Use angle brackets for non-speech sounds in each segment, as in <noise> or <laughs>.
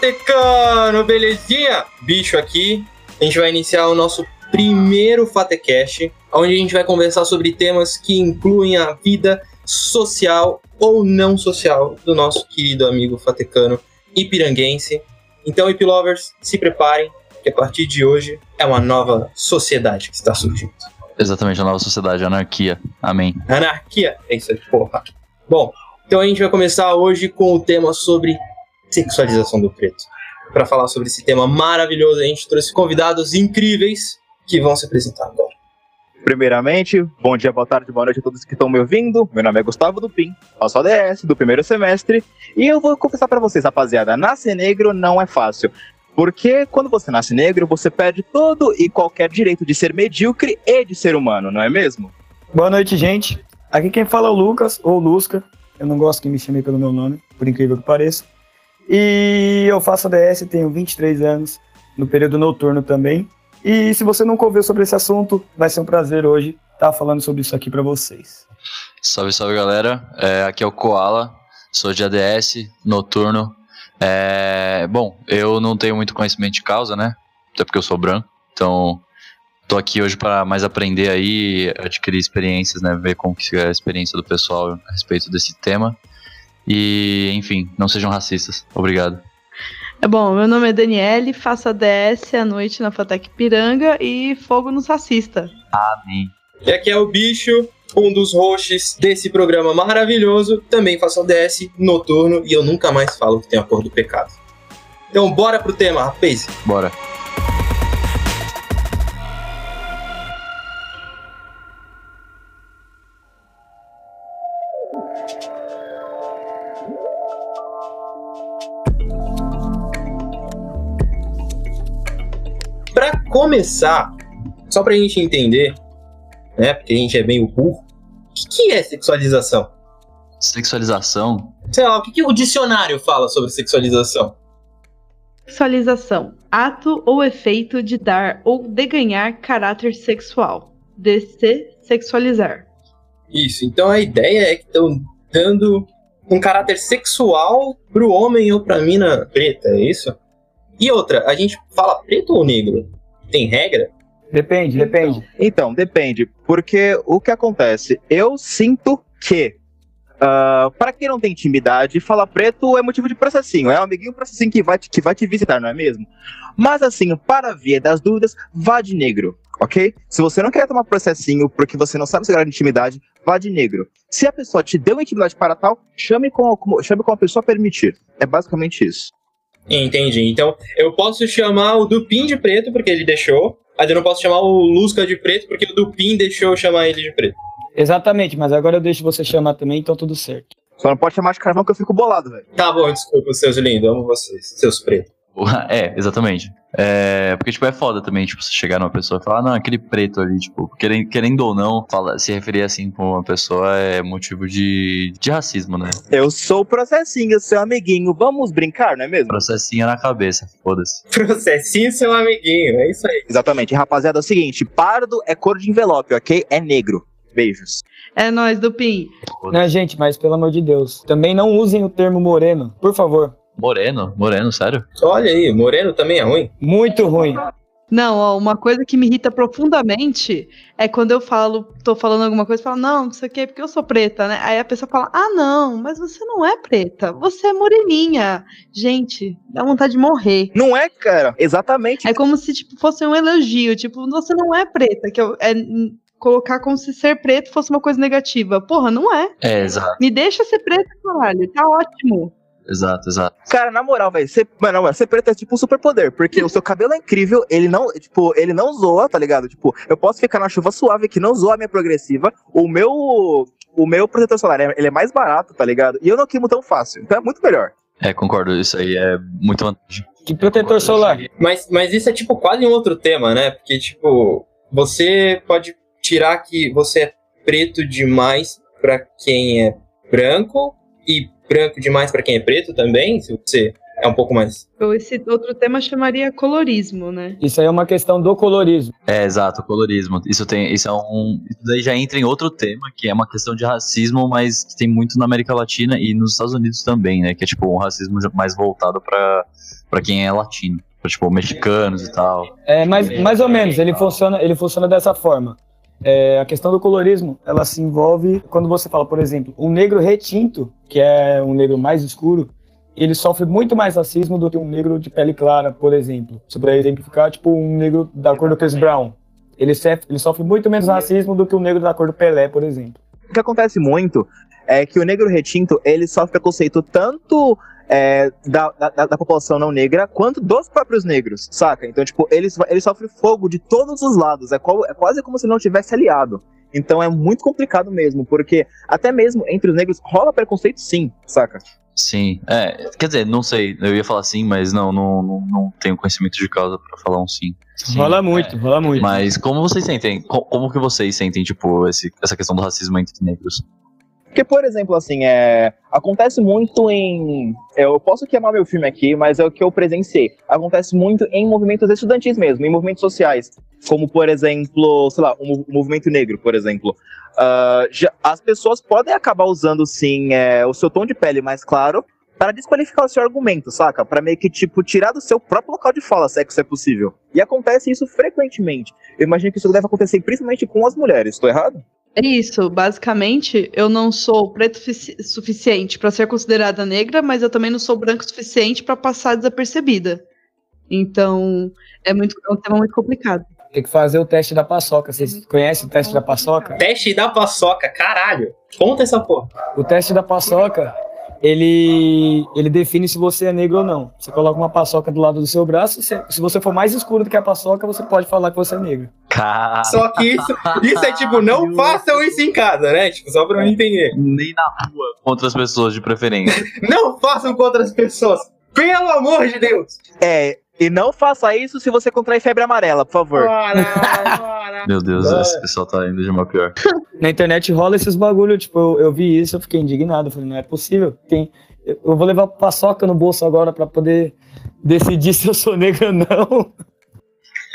Fatecano, belezinha? Bicho aqui, a gente vai iniciar o nosso primeiro Fatecast, onde a gente vai conversar sobre temas que incluem a vida social ou não social do nosso querido amigo Fatecano ipiranguense. Então, Ipilovers, se preparem, que a partir de hoje é uma nova sociedade que está surgindo. Exatamente, a nova sociedade, a anarquia. Amém. Anarquia, é isso aí, porra. Bom, então a gente vai começar hoje com o tema sobre sexualização do preto. Para falar sobre esse tema maravilhoso, a gente trouxe convidados incríveis que vão se apresentar agora. Primeiramente, bom dia, boa tarde, boa noite a todos que estão me ouvindo. Meu nome é Gustavo Dupin, faço ADS do primeiro semestre e eu vou confessar para vocês, rapaziada, nascer negro não é fácil. Porque quando você nasce negro, você perde todo e qualquer direito de ser medíocre e de ser humano, não é mesmo? Boa noite, gente. Aqui quem fala é o Lucas, ou Lusca. Eu não gosto que me chame pelo meu nome, por incrível que pareça. E eu faço ADS, tenho 23 anos, no período noturno também. E se você nunca ouviu sobre esse assunto, vai ser um prazer hoje estar falando sobre isso aqui para vocês. Salve, salve galera. É, aqui é o Koala, sou de ADS, noturno. É, bom, eu não tenho muito conhecimento de causa, né? Até porque eu sou branco. Então, tô aqui hoje para mais aprender aí, adquirir experiências, né? Ver como que é a experiência do pessoal a respeito desse tema. E, enfim, não sejam racistas. Obrigado. É bom, meu nome é Daniele, faço ADS à noite na Fatec Piranga e fogo nos racista. Amém. E aqui é o Bicho, um dos hosts desse programa maravilhoso. Também faço ADS noturno e eu nunca mais falo que tem a cor do pecado. Então bora pro tema, rapaz. Bora. Começar, só pra gente entender, né? Porque a gente é meio burro. O que, que é sexualização? Sexualização? Sei lá, o que, que o dicionário fala sobre sexualização? Sexualização, ato ou efeito de dar ou de ganhar caráter sexual. De se sexualizar. Isso, então a ideia é que estão dando um caráter sexual pro homem ou pra mina preta, é isso? E outra, a gente fala preto ou negro? Tem regra? Depende, depende. Então, depende, porque o que acontece? Eu sinto que, uh, para quem não tem intimidade, falar preto é motivo de processinho, é um amiguinho processinho que vai, te, que vai te visitar, não é mesmo? Mas assim, para via das dúvidas, vá de negro, ok? Se você não quer tomar processinho porque você não sabe segurar de intimidade, vá de negro. Se a pessoa te deu intimidade para tal, chame com, chame com a pessoa permitir. É basicamente isso. Entendi. Então, eu posso chamar o Dupin de preto porque ele deixou, mas eu não posso chamar o Lusca de preto porque o Dupin deixou eu chamar ele de preto. Exatamente, mas agora eu deixo você chamar também, então tudo certo. Só não pode chamar de carvão que eu fico bolado, velho. Tá bom, desculpa, seus lindos, amo vocês, seus pretos. <laughs> É, exatamente. É, porque, tipo, é foda também, tipo, você chegar numa pessoa e falar, não, aquele preto ali, tipo, querendo, querendo ou não, fala, se referir assim pra uma pessoa é motivo de, de racismo, né? Eu sou o processinho, seu amiguinho. Vamos brincar, não é mesmo? Processinha na cabeça, foda-se. <laughs> Processinho, seu amiguinho, é isso aí. Exatamente. Rapaziada, é o seguinte: pardo é cor de envelope, ok? É negro. Beijos. É nóis, Dupin. Não, gente, mas pelo amor de Deus, também não usem o termo moreno, por favor. Moreno? Moreno, sério? Olha aí, moreno também é ruim? Muito ruim. Não, ó, uma coisa que me irrita profundamente é quando eu falo, tô falando alguma coisa, falo, não, não sei o que, porque eu sou preta, né? Aí a pessoa fala, ah, não, mas você não é preta, você é moreninha. Gente, dá vontade de morrer. Não é, cara? Exatamente. É como se, tipo, fosse um elogio, tipo, você não é preta, que eu, é colocar como se ser preto fosse uma coisa negativa. Porra, não é. É, exato, Me deixa ser preta, caralho, tá ótimo. Exato, exato. Cara, na moral, velho, ser, mano, mano, ser preto é tipo um superpoder, porque o seu cabelo é incrível, ele não, tipo, ele não zoa, tá ligado? Tipo, eu posso ficar na chuva suave que não zoa a minha progressiva, o meu, o meu protetor solar, ele é mais barato, tá ligado? E eu não queimo tão fácil, então é muito melhor. É, concordo, isso aí é muito vantagem. Que protetor solar. Mas, mas isso é tipo quase um outro tema, né? Porque, tipo, você pode tirar que você é preto demais pra quem é branco e branco demais pra quem é preto também, se você é um pouco mais. Esse outro tema chamaria colorismo, né? Isso aí é uma questão do colorismo. É, exato, colorismo. Isso tem, isso é um, isso daí já entra em outro tema, que é uma questão de racismo, mas que tem muito na América Latina e nos Estados Unidos também, né? Que é tipo um racismo mais voltado para para quem é latino, pra, tipo mexicanos e tal. É, mais, mais ou menos, ele funciona, ele funciona dessa forma. É, a questão do colorismo, ela se envolve quando você fala, por exemplo, um negro retinto, que é um negro mais escuro, ele sofre muito mais racismo do que um negro de pele clara, por exemplo. Se puder exemplificar, tipo um negro da cor do Chris Brown. Ele sofre, ele sofre muito menos racismo do que um negro da cor do Pelé, por exemplo. O que acontece muito é que o negro retinto, ele sofre preconceito tanto é, da, da, da, população não negra, quanto dos próprios negros, saca? Então, tipo, ele, ele sofre fogo de todos os lados, é, qual, é quase como se ele não tivesse aliado. Então é muito complicado mesmo, porque até mesmo entre os negros rola preconceito sim, saca? Sim, é, quer dizer, não sei, eu ia falar sim, mas não, não, não, não tenho conhecimento de causa para falar um sim. sim. Rola muito, é. rola muito. Mas como vocês sentem, como que vocês sentem, tipo, esse, essa questão do racismo entre negros? Porque, por exemplo, assim, é, acontece muito em. Eu posso queimar meu filme aqui, mas é o que eu presenciei. Acontece muito em movimentos estudantis mesmo, em movimentos sociais. Como, por exemplo, sei lá, o movimento negro, por exemplo. Uh, já, as pessoas podem acabar usando, sim, é, o seu tom de pele mais claro para desqualificar o seu argumento, saca? Para meio que, tipo, tirar do seu próprio local de fala, se é que isso é possível. E acontece isso frequentemente. Eu imagino que isso deve acontecer principalmente com as mulheres. Estou errado? É isso, basicamente, eu não sou preto suficiente para ser considerada negra, mas eu também não sou branco suficiente para passar desapercebida. Então, é, muito, é um tema muito complicado. Tem que fazer o teste da paçoca. Vocês conhecem o teste da paçoca? Teste da paçoca, caralho. Conta essa porra. O teste da paçoca ele, ele define se você é negro ou não. Você coloca uma paçoca do lado do seu braço, se, se você for mais escuro do que a paçoca, você pode falar que você é negro. Caralho. Só que isso, isso é tipo, não façam isso em casa, né? Tipo, só pra eu entender. Nem na rua contra as pessoas de preferência. <laughs> não façam contra as pessoas. Pelo amor de Deus! É, e não faça isso se você contrair febre amarela, por favor. Bora. Meu Deus, esse pessoal tá indo de uma pior. Na internet rola esses bagulho, tipo, eu, eu vi isso, eu fiquei indignado. Eu falei, não é possível. Tem, eu vou levar paçoca no bolso agora pra poder decidir <laughs> se eu sou negro ou não.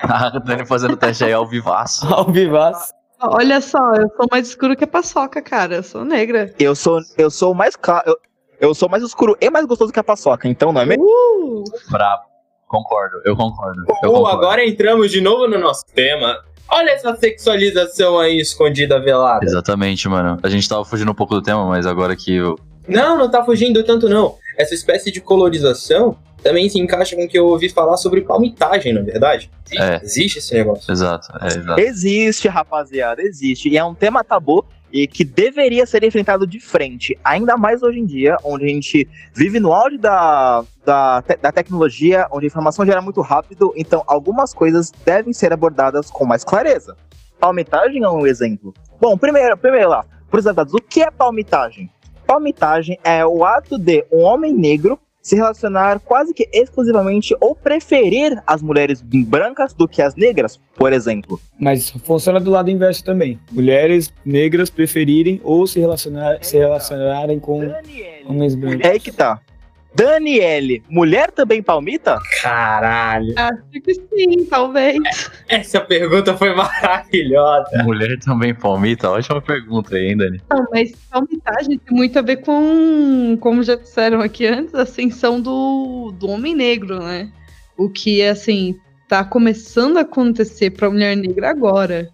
Ah, Dani fazendo teste aí ao vivaço. <laughs> Ao vivaço. Olha só, eu sou mais escuro que a paçoca, cara. Eu sou negra. Eu sou, eu sou mais claro. Eu, eu sou mais escuro e mais gostoso que a paçoca, então não é mesmo? Uh! Bravo. Concordo, eu concordo. Eu concordo. agora entramos de novo no nosso tema. Olha essa sexualização aí escondida, velada. Exatamente, mano. A gente tava fugindo um pouco do tema, mas agora que eu. Não, não tá fugindo tanto, não. Essa espécie de colorização também se encaixa com o que eu ouvi falar sobre palmitagem, na é verdade. É. Existe esse negócio. Exato, é, exato. Existe, rapaziada, existe. E é um tema tabu e que deveria ser enfrentado de frente, ainda mais hoje em dia, onde a gente vive no auge da, da, te da tecnologia, onde a informação gera muito rápido, então algumas coisas devem ser abordadas com mais clareza. Palmitagem é um exemplo. Bom, primeiro, primeiro lá, por exemplo, o que é palmitagem? Palmitagem é o ato de um homem negro se relacionar quase que exclusivamente ou preferir as mulheres brancas do que as negras, por exemplo. Mas funciona do lado inverso também. Mulheres negras preferirem ou se, relacionar, se relacionarem com homens brancos. É aí que tá. Daniele, mulher também palmita? Caralho. Acho que sim, talvez. Essa pergunta foi maravilhosa. Mulher também palmita? Ótima pergunta aí, hein, Dani? Não, mas palmitagem tem muito a ver com, como já disseram aqui antes, a ascensão do, do homem negro, né? O que, assim, tá começando a acontecer pra mulher negra agora.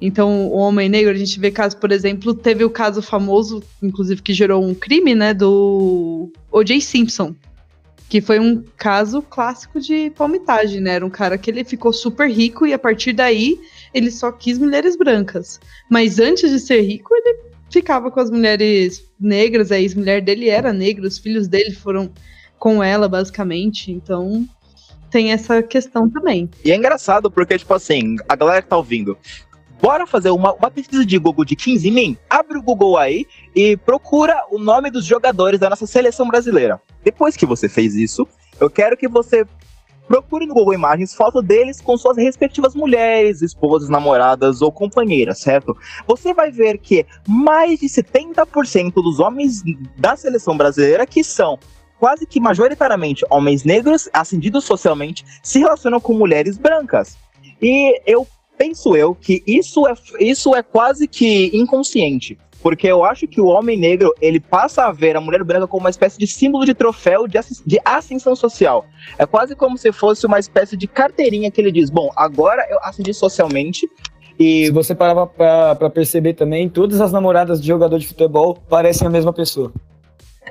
Então, o homem negro, a gente vê casos, por exemplo, teve o caso famoso, inclusive que gerou um crime, né, do O.J. Simpson, que foi um caso clássico de palmitagem, né? Era um cara que ele ficou super rico e a partir daí ele só quis mulheres brancas. Mas antes de ser rico, ele ficava com as mulheres negras, a ex-mulher dele era negra, os filhos dele foram com ela, basicamente. Então, tem essa questão também. E é engraçado porque, tipo assim, a galera que tá ouvindo, Bora fazer uma, uma pesquisa de Google de 15 mil? Abre o Google aí e procura o nome dos jogadores da nossa seleção brasileira. Depois que você fez isso, eu quero que você procure no Google Imagens foto deles com suas respectivas mulheres, esposas, namoradas ou companheiras, certo? Você vai ver que mais de 70% dos homens da seleção brasileira que são quase que majoritariamente homens negros, ascendidos socialmente, se relacionam com mulheres brancas. E eu penso eu que isso é, isso é quase que inconsciente. Porque eu acho que o homem negro, ele passa a ver a mulher branca como uma espécie de símbolo de troféu de, de ascensão social. É quase como se fosse uma espécie de carteirinha que ele diz, bom, agora eu ascendi socialmente, e se você parar pra, perceber também, todas as namoradas de jogador de futebol parecem a mesma pessoa.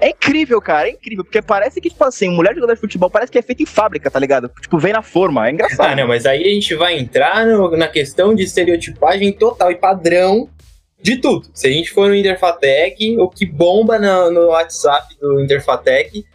É incrível, cara, é incrível, porque parece que, tipo assim, mulher de jogador de futebol parece que é feita em fábrica, tá ligado? Tipo, vem na forma, é engraçado. Ah, não, mas aí a gente vai entrar no, na questão de estereotipagem total e padrão de tudo. Se a gente for no Interfatec, o que bomba no, no WhatsApp do Interfatec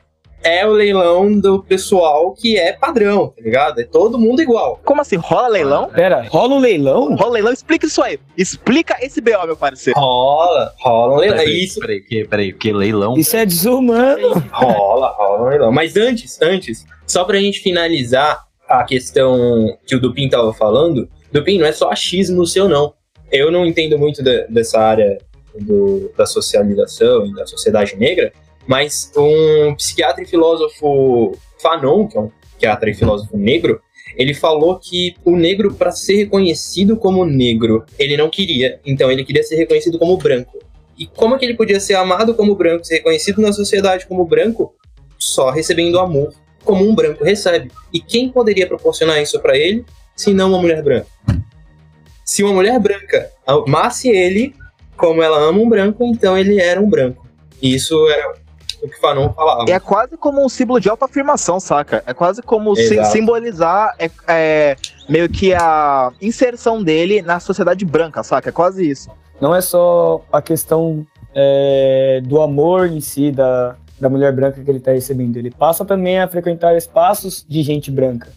é o leilão do pessoal que é padrão, tá ligado? É todo mundo igual. Como assim? Rola leilão? Pera, rola um leilão? Rola leilão? Explica isso aí. Explica esse BO, meu parceiro. Rola, rola um leilão. Peraí, é isso. Peraí, que, peraí, que leilão? Isso é desumano. Rola, rola um leilão. Mas antes, antes, só pra gente finalizar a questão que o Dupin tava falando, Dupin, não é só achismo seu, não. Eu não entendo muito da, dessa área do, da socialização e da sociedade negra, mas um psiquiatra e filósofo Fanon, que é um psiquiatra e filósofo negro, ele falou que o negro, para ser reconhecido como negro, ele não queria, então ele queria ser reconhecido como branco. E como é que ele podia ser amado como branco, ser reconhecido na sociedade como branco? Só recebendo amor, como um branco recebe. E quem poderia proporcionar isso para ele, se não uma mulher branca? Se uma mulher branca amasse ele como ela ama um branco, então ele era um branco. E isso era o que Fanon falava. É quase como um símbolo de autoafirmação, saca? É quase como sim, simbolizar é, é, meio que a inserção dele na sociedade branca, saca? É quase isso. Não é só a questão é, do amor em si da, da mulher branca que ele está recebendo. Ele passa também a frequentar espaços de gente branca.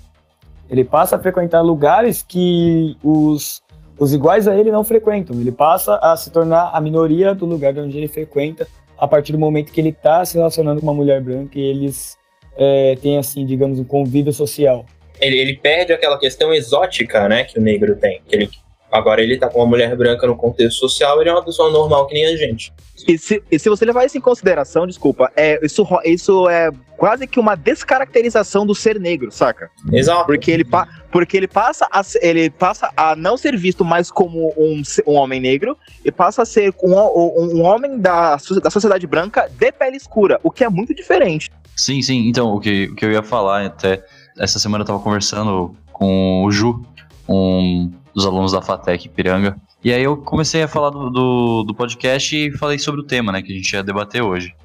Ele passa a frequentar lugares que os, os iguais a ele não frequentam. Ele passa a se tornar a minoria do lugar onde ele frequenta a partir do momento que ele está se relacionando com uma mulher branca e eles é, têm, assim, digamos, um convívio social. Ele, ele perde aquela questão exótica, né, que o negro tem. Ele, agora ele tá com uma mulher branca no contexto social, ele é uma pessoa normal que nem a gente. E se, e se você levar isso em consideração, desculpa, é, isso, isso é quase que uma descaracterização do ser negro, saca? Exato. Porque ele, porque ele, passa, a, ele passa a não ser visto mais como um, um homem negro e passa a ser um, um, um homem da, da sociedade branca de pele escura, o que é muito diferente. Sim, sim. Então, o que, o que eu ia falar até. Essa semana eu tava conversando com o Ju, um dos alunos da FATEC Piranga. E aí eu comecei a falar do, do, do, podcast e falei sobre o tema, né, que a gente ia debater hoje.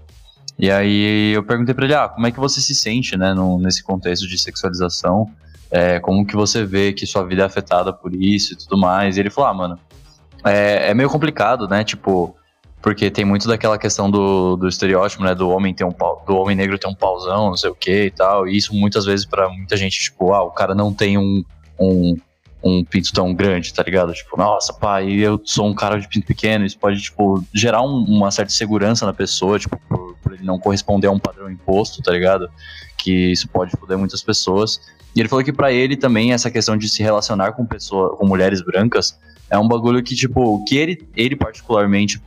E aí eu perguntei para ele, ah, como é que você se sente, né, no, nesse contexto de sexualização? É, como que você vê que sua vida é afetada por isso e tudo mais? E ele falou, ah, mano, é, é meio complicado, né, tipo, porque tem muito daquela questão do, do estereótipo, né, do homem ter um pau, do homem negro ter um pauzão, não sei o que e tal, e isso muitas vezes para muita gente, tipo, ah, o cara não tem um, um um pinto tão grande, tá ligado? Tipo, nossa, pai, eu sou um cara de pinto pequeno, isso pode, tipo, gerar um, uma certa segurança na pessoa, tipo, por, por, ele não corresponder a um padrão imposto, tá ligado? Que isso pode foder muitas pessoas. E ele falou que para ele também essa questão de se relacionar com pessoa, com mulheres brancas é um bagulho que, tipo, que ele, ele particularmente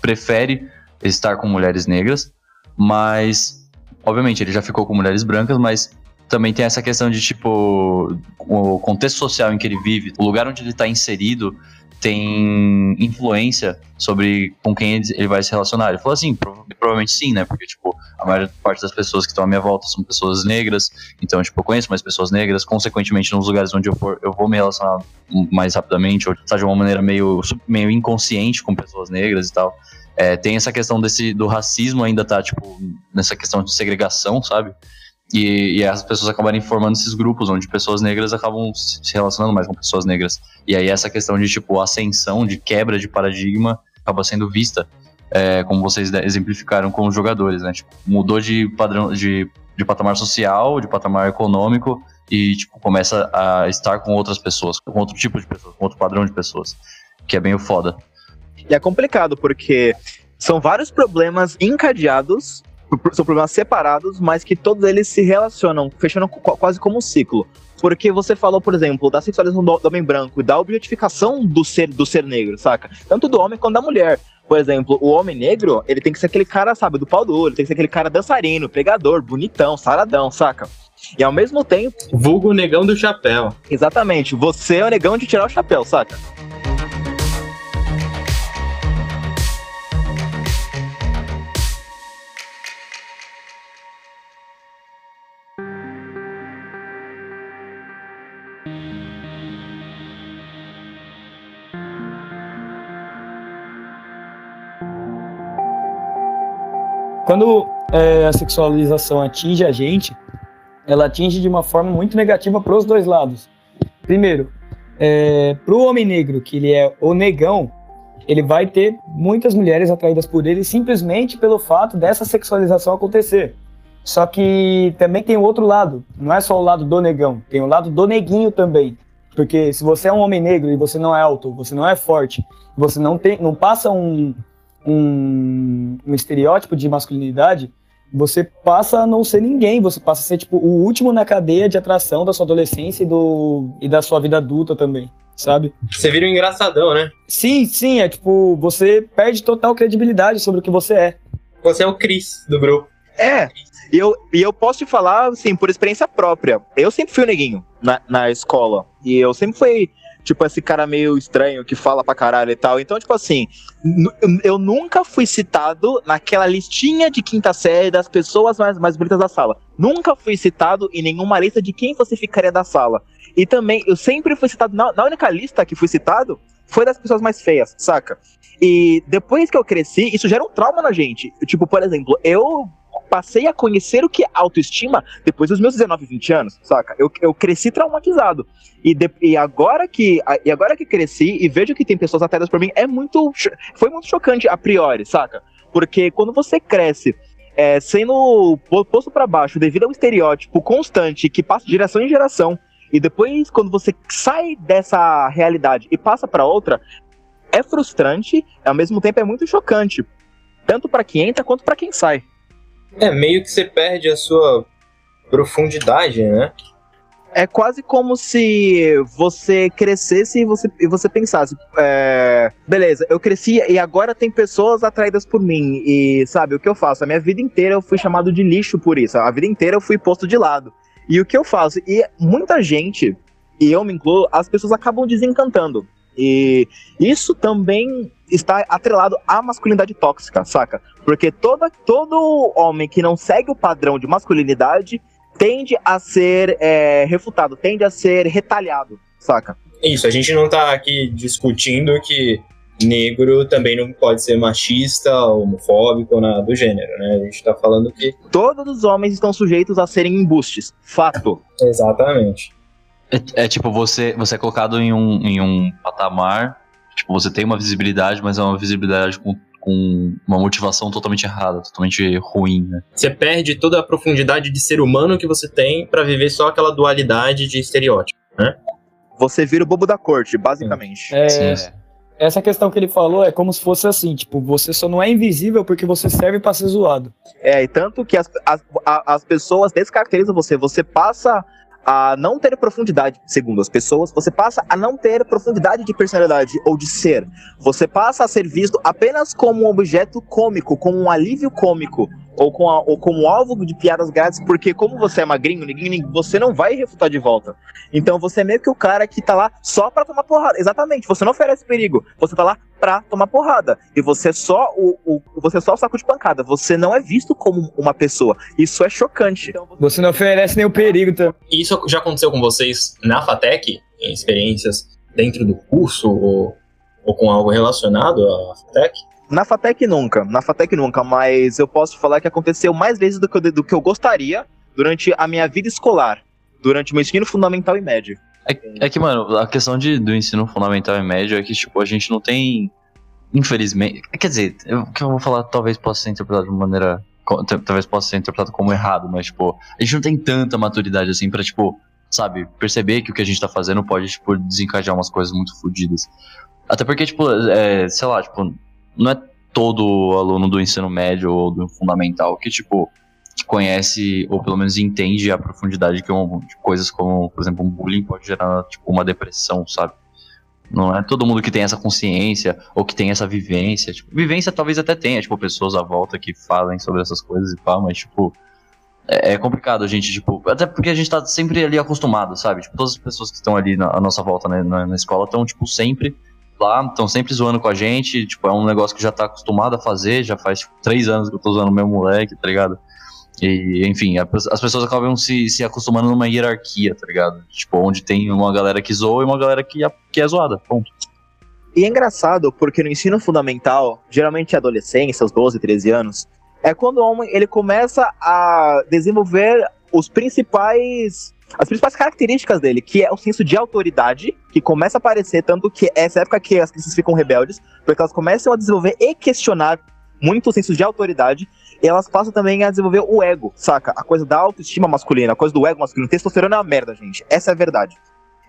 prefere estar com mulheres negras, mas obviamente ele já ficou com mulheres brancas, mas também tem essa questão de, tipo, o contexto social em que ele vive, o lugar onde ele está inserido tem influência sobre com quem ele, vai se relacionar. Ele falou assim, provavelmente sim, né? Porque, tipo, a maior parte das pessoas que estão à minha volta são pessoas negras, então, tipo, eu conheço mais pessoas negras, consequentemente, nos lugares onde eu for, eu vou me relacionar mais rapidamente, ou de uma maneira meio, meio inconsciente com pessoas negras e tal. É, tem essa questão desse, do racismo ainda tá, tipo, nessa questão de segregação, sabe? E, e, as pessoas acabarem formando esses grupos onde pessoas negras acabam se relacionando mais com pessoas negras. E aí essa questão de, tipo, ascensão, de quebra de paradigma, acaba sendo vista, é, como vocês exemplificaram com os jogadores, né? Tipo, mudou de padrão, de, de patamar social, de patamar econômico, e, tipo, começa a estar com outras pessoas, com outro tipo de pessoas, com outro padrão de pessoas, que é bem o foda. E é complicado, porque são vários problemas encadeados são problemas separados, mas que todos eles se relacionam, fechando quase como um ciclo. Porque você falou, por exemplo, da sexualização do, homem branco e da objetificação do ser, do ser negro, saca? Tanto do homem quanto da mulher. Por exemplo, o homem negro, ele tem que ser aquele cara, sabe, do pau duro, tem que ser aquele cara dançarino, pegador, bonitão, saradão, saca? E ao mesmo tempo, Vulgo negão do chapéu. exatamente, você é o negão de tirar o chapéu, saca? Quando é, a sexualização atinge a gente, ela atinge de uma forma muito negativa para os dois lados. Primeiro, é, para o homem negro, que ele é o negão, ele vai ter muitas mulheres atraídas por ele simplesmente pelo fato dessa sexualização acontecer. Só que também tem o outro lado, não é só o lado do negão, tem o lado do neguinho também. Porque se você é um homem negro e você não é alto, você não é forte, você não tem, não passa um, um, um estereótipo de masculinidade, você passa a não ser ninguém, você passa a ser tipo o último na cadeia de atração da sua adolescência e, do, e da sua vida adulta também, sabe? Você vira um engraçadão, né? Sim, sim, é tipo, você perde total credibilidade sobre o que você é. Você é o Chris do grupo. É, e eu, e eu posso te falar, assim, por experiência própria. Eu sempre fui o neguinho na, na escola. E eu sempre fui, tipo, esse cara meio estranho que fala pra caralho e tal. Então, tipo assim, eu nunca fui citado naquela listinha de quinta série das pessoas mais, mais bonitas da sala. Nunca fui citado em nenhuma lista de quem você ficaria da sala. E também, eu sempre fui citado, na, na única lista que fui citado, foi das pessoas mais feias, saca? E depois que eu cresci, isso gera um trauma na gente. Tipo, por exemplo, eu passei a conhecer o que é autoestima depois dos meus 19, 20 anos, saca? Eu, eu cresci traumatizado. E, de- e agora que e agora que cresci e vejo que tem pessoas atraídas por mim, é muito foi muito chocante a priori, saca? Porque quando você cresce é, sendo po- posto pra baixo devido a um estereótipo constante que passa de geração em geração e depois quando você sai dessa realidade e passa pra outra, é frustrante, ao mesmo tempo é muito chocante, tanto pra quem entra quanto pra quem sai. É, meio que você perde a sua profundidade, né? é quase como se você crescesse e você, e você pensasse, é, beleza, eu cresci e agora tem pessoas atraídas por mim. E sabe, o que eu faço? A minha vida inteira eu fui chamado de lixo por isso. A vida inteira eu fui posto de lado. E o que eu faço? E muita gente, e eu me incluo, as pessoas acabam desencantando. E isso também está atrelado à masculinidade tóxica, saca? Porque toda, todo homem que não segue o padrão de masculinidade tende a ser é, refutado, tende a ser retalhado, saca? Isso, a gente não tá aqui discutindo que negro também não pode ser machista, homofóbico ou nada do gênero, né? A gente tá falando que. Todos os homens estão sujeitos a serem embustes, fato. Exatamente. É, é tipo, você, você é colocado em um, em um patamar, tipo, você tem uma visibilidade, mas é uma visibilidade com, com uma motivação totalmente errada, totalmente ruim, né? Você perde toda a profundidade de ser humano que você tem pra viver só aquela dualidade de estereótipo. Você vira o bobo da corte, basicamente. É, Sim, sim. essa questão que ele falou é como se fosse assim, tipo, você só não é invisível porque você serve pra ser zoado. É, e tanto que as, as, as pessoas descaracterizam você. Você passa a não ter profundidade, segundo as pessoas, você passa a não ter profundidade de personalidade ou de ser. Você passa a ser visto apenas como um objeto cômico, como um alívio cômico, ou, com a- ou como alvo de piadas grátis, porque como você é magrinho, ninguém, você não vai refutar de volta. Então você é meio que o cara que tá lá só pra tomar porrada. Exatamente, você não oferece perigo, você tá lá pra tomar porrada. E você é só o, o você é só o saco de pancada. Você não é visto como uma pessoa. Isso é chocante. Você não oferece o perigo também. Isso já aconteceu com vocês na FATEC, em experiências dentro do curso ou, ou com algo relacionado à FATEC? Na FATEC nunca, na FATEC nunca, mas eu posso falar que aconteceu mais vezes do que, eu, do que eu gostaria durante a minha vida escolar, durante o meu ensino fundamental e médio. É que, mano, a questão de, do ensino fundamental e médio é que, tipo, a gente não tem. Infelizmente. Quer dizer, o que eu vou falar talvez possa ser interpretado de uma maneira. Talvez possa ser interpretado como errado, mas, tipo, a gente não tem tanta maturidade assim pra, tipo, sabe, perceber que o que a gente tá fazendo pode, tipo, desencadear umas coisas muito fodidas. Até porque, tipo, é, sei lá, tipo, não é todo aluno do ensino médio ou do fundamental que, tipo, conhece ou pelo menos entende a profundidade que um, coisas como, por exemplo, um bullying pode gerar tipo uma depressão, sabe? Não é todo mundo que tem essa consciência ou que tem essa vivência. Tipo, vivência talvez até tenha, tipo, pessoas à volta que falem sobre essas coisas e pá, mas, tipo, é, é complicado a gente, tipo, até porque a gente tá sempre ali acostumado, sabe? Tipo, todas as pessoas que estão ali na, à nossa volta né, na, na escola estão, tipo, sempre lá, estão sempre zoando com a gente, tipo, é um negócio que já tá acostumado a fazer, já faz tipo, três anos que eu tô zoando meu moleque, tá ligado? E, enfim, as pessoas acabam se, se acostumando numa hierarquia, tá ligado? Tipo, onde tem uma galera que zoa e uma galera que, que é zoada, ponto. E é engraçado porque no ensino fundamental, geralmente é adolescência, aos 12, 13 anos, é quando o homem ele começa a desenvolver os principais as principais características dele, que é o senso de autoridade, que começa a aparecer, tanto que é essa época que as crianças ficam rebeldes, porque elas começam a desenvolver e questionar muito o senso de autoridade, e elas passam também a desenvolver o ego, saca? A coisa da autoestima masculina, a coisa do ego masculino. Testosterona é uma merda, gente. Essa é a verdade.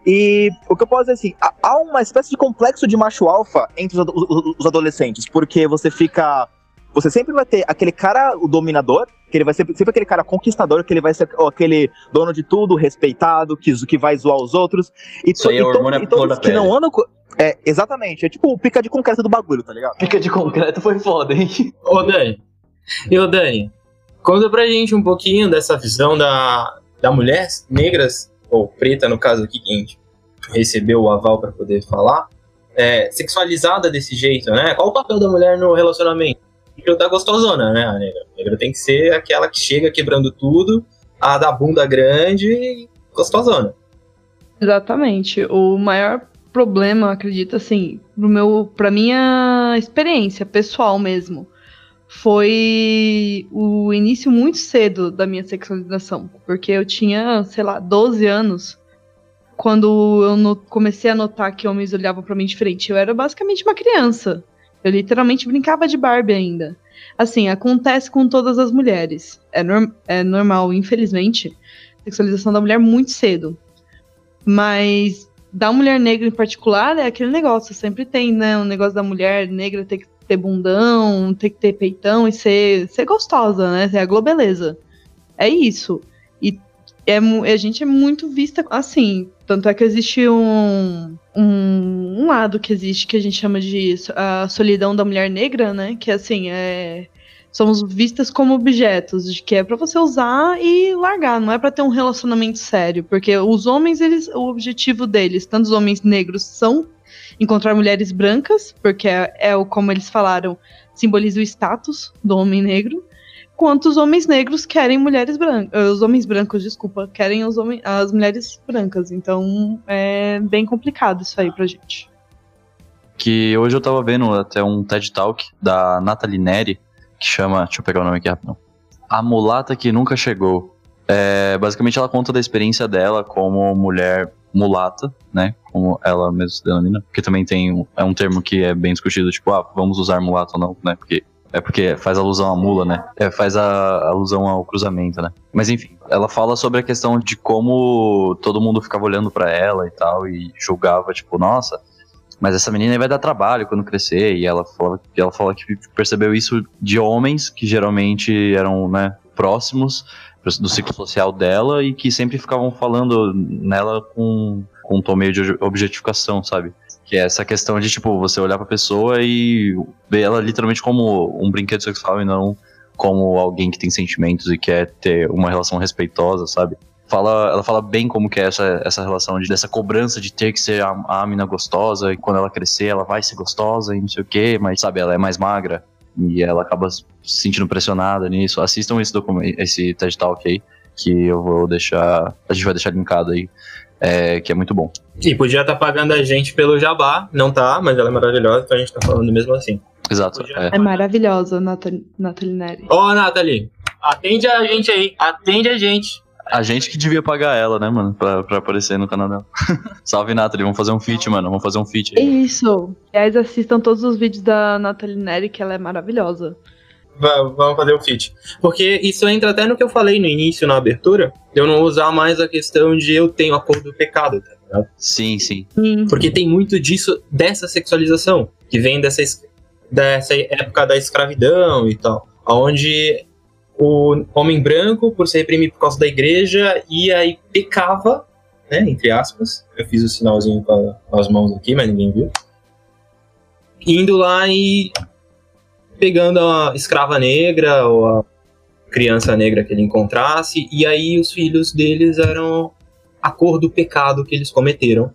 E o que eu posso dizer assim, há uma espécie de complexo de macho alfa entre os, os, os adolescentes, porque você fica você sempre vai ter aquele cara, o dominador, que ele vai ser sempre aquele cara conquistador, que ele vai ser aquele dono de tudo, respeitado, que, que vai zoar os outros. E, Isso aí é hormônio e todos que não andam. É, exatamente. É tipo o pica de concreto do bagulho, tá ligado? Pica de concreto foi foda, hein? Ô, Dani. E ô, Dani, conta pra gente um pouquinho dessa visão da, da mulher negras, ou preta, no caso aqui, que a gente recebeu o aval para poder falar, é, sexualizada desse jeito, né? Qual o papel da mulher no relacionamento? Negra da gostosona, né? A negra. A negra tem que ser aquela que chega quebrando tudo, a da bunda grande e gostosona. Exatamente. O maior problema, acredito, assim, pro meu, pra minha experiência pessoal mesmo, foi o início muito cedo da minha sexualização. Porque eu tinha, sei lá, 12 anos quando eu comecei a notar que homens olhavam para mim diferente. Eu era basicamente uma criança. Eu literalmente brincava de Barbie ainda. Assim, acontece com todas as mulheres. É, norm é normal, infelizmente, sexualização da mulher muito cedo. Mas da mulher negra em particular é aquele negócio, sempre tem, né? O negócio da mulher negra ter que ter bundão, ter que ter peitão e ser, ser gostosa, né? Ser a globeleza. É isso. E é, a gente é muito vista assim. Tanto é que existe um, um, um, lado que existe que a gente chama de a solidão da mulher negra, né? Que assim, é. Somos vistas como objetos, de que é para você usar e largar, não é para ter um relacionamento sério, porque os homens, eles, o objetivo deles, tanto os homens negros, são encontrar mulheres brancas, porque é, é o como eles falaram, simboliza o status do homem negro, quanto os homens negros querem mulheres brancas. Eh, os homens brancos, desculpa, querem os homens, as mulheres brancas. Então é bem complicado isso aí pra gente. Que hoje eu tava vendo até um TED Talk da Nathalie Neri, que chama. Deixa eu pegar o nome aqui rapidão. A Mulata que Nunca Chegou. É, basicamente ela conta da experiência dela como mulher mulata, né? Como ela mesma se denomina. Porque também tem é um termo que é bem discutido, tipo, ah, vamos usar mulata ou não, né? Porque é porque faz alusão à mula, né? É, faz a alusão ao cruzamento, né? Mas enfim, ela fala sobre a questão de como todo mundo ficava olhando para ela e tal e julgava, tipo, nossa, mas essa menina vai dar trabalho quando crescer. E ela fala, ela fala que percebeu isso de homens que geralmente eram, né, próximos do ciclo social dela e que sempre ficavam falando nela com, com um tom meio de objetificação, sabe? Que é essa questão de, tipo, você olhar pra pessoa e ver ela literalmente como um brinquedo sexual e não como alguém que tem sentimentos e quer ter uma relação respeitosa, sabe? Fala, ela fala bem como que é essa, essa relação de, dessa cobrança de ter que ser a, a mina gostosa e quando ela crescer ela vai ser gostosa e não sei o que, mas sabe, ela é mais magra e ela acaba se sentindo pressionada nisso. Assistam esse, esse TED Talk aí, que eu vou deixar, a gente vai deixar linkado aí é, que é muito bom. E podia estar tá pagando a gente pelo jabá, não tá, mas ela é maravilhosa, então a gente tá falando mesmo assim. Exato. É. é maravilhosa, Nathalie, Nathalie Neri. Ô, oh, Nathalie, atende a gente aí, atende a gente. A gente que devia pagar ela, né, mano, pra, pra aparecer no canal dela. <laughs> Salve, Nathalie, vamos fazer um feat, mano, vamos fazer um feat aí. Isso. Aliás, assistam todos os vídeos da Nathalie Neri, que ela é maravilhosa. Vamos fazer o fit. Porque isso entra até no que eu falei no início, na abertura, de eu não usar mais a questão de eu tenho a cor do pecado, tá ligado? Sim, sim. Porque tem muito disso, dessa sexualização, que vem dessa, dessa época da escravidão e tal, onde o homem branco, por se reprimir por causa da igreja, ia e pecava né? Entre aspas. Eu fiz o sinalzinho com, com as mãos aqui, mas ninguém viu. Indo lá e pegando a escrava negra ou a criança negra que ele encontrasse, e aí os filhos deles eram a cor do pecado que eles cometeram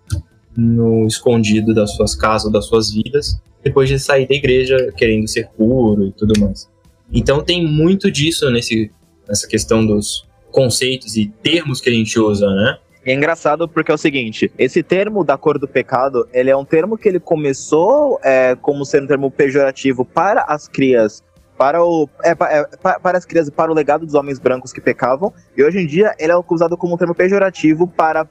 no escondido das suas casas, das suas vidas, depois de sair da igreja querendo ser puro e tudo mais. Então tem muito disso nesse, nessa questão dos conceitos e termos que a gente usa, né? É engraçado porque é o seguinte, esse termo da cor do pecado, ele é um termo que ele começou é, como sendo um termo pejorativo para as crias, para, o, é, é, para as crias, para o legado dos homens brancos que pecavam, e hoje em dia ele é usado como um termo pejorativo para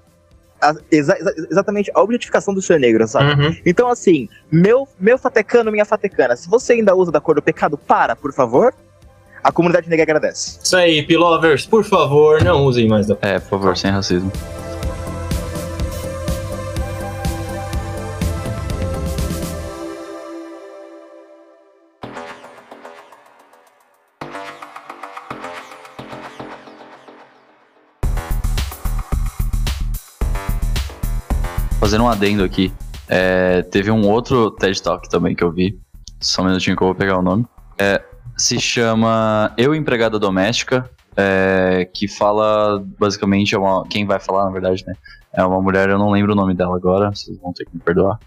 a, exa, exatamente a objetificação do ser negro, sabe? Uhum. Então, assim, meu, meu fatecano, minha fatecana, se você ainda usa da cor do pecado, para, por favor. A comunidade negra agradece. Isso aí, pilovers, por favor, não usem mais da É, por favor, sem racismo. fazendo um adendo aqui. É, teve um outro TED Talk também que eu vi. Só um minutinho que eu vou pegar o nome. É, se chama Eu Empregada Doméstica, é, que fala basicamente, é uma, quem vai falar na verdade, né? É uma mulher, eu não lembro o nome dela agora, vocês vão ter que me perdoar.